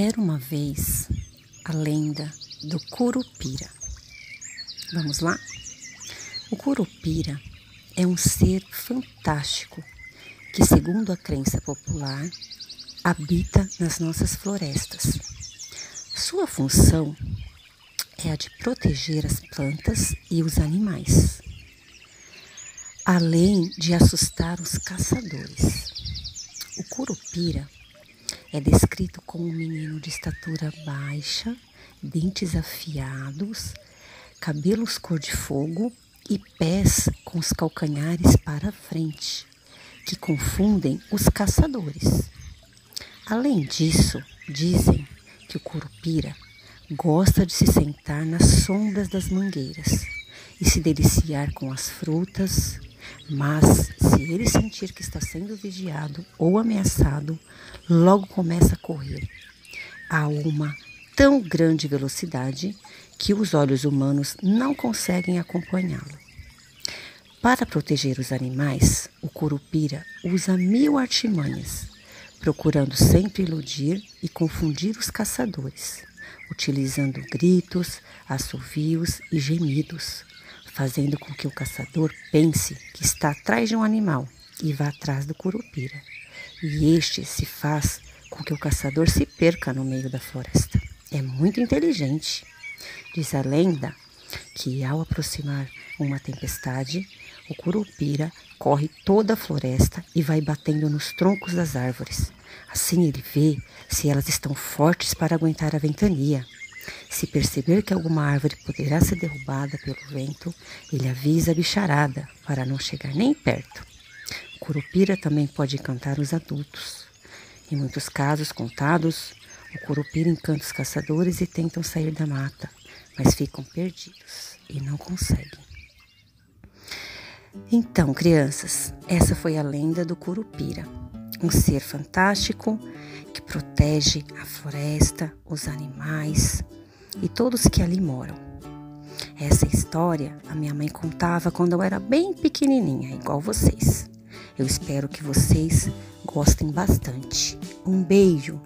Era uma vez a lenda do Curupira. Vamos lá? O Curupira é um ser fantástico que, segundo a crença popular, habita nas nossas florestas. Sua função é a de proteger as plantas e os animais, além de assustar os caçadores. O Curupira é descrito como um menino de estatura baixa, dentes afiados, cabelos cor de fogo e pés com os calcanhares para frente, que confundem os caçadores. Além disso, dizem que o curupira gosta de se sentar nas sombras das mangueiras e se deliciar com as frutas, mas se ele sentir que está sendo vigiado ou ameaçado, logo começa a correr a uma tão grande velocidade que os olhos humanos não conseguem acompanhá-lo. Para proteger os animais, o curupira usa mil artimanhas, procurando sempre iludir e confundir os caçadores, utilizando gritos, assovios e gemidos fazendo com que o caçador pense que está atrás de um animal e vá atrás do curupira. E este se faz com que o caçador se perca no meio da floresta. É muito inteligente. Diz a lenda que ao aproximar uma tempestade, o curupira corre toda a floresta e vai batendo nos troncos das árvores. Assim ele vê se elas estão fortes para aguentar a ventania se perceber que alguma árvore poderá ser derrubada pelo vento, ele avisa a bicharada para não chegar nem perto. Curupira também pode encantar os adultos. Em muitos casos contados, o curupira encanta os caçadores e tentam sair da mata, mas ficam perdidos e não conseguem. Então, crianças, essa foi a lenda do curupira, um ser fantástico que protege a floresta, os animais, e todos que ali moram. Essa história a minha mãe contava quando eu era bem pequenininha, igual vocês. Eu espero que vocês gostem bastante. Um beijo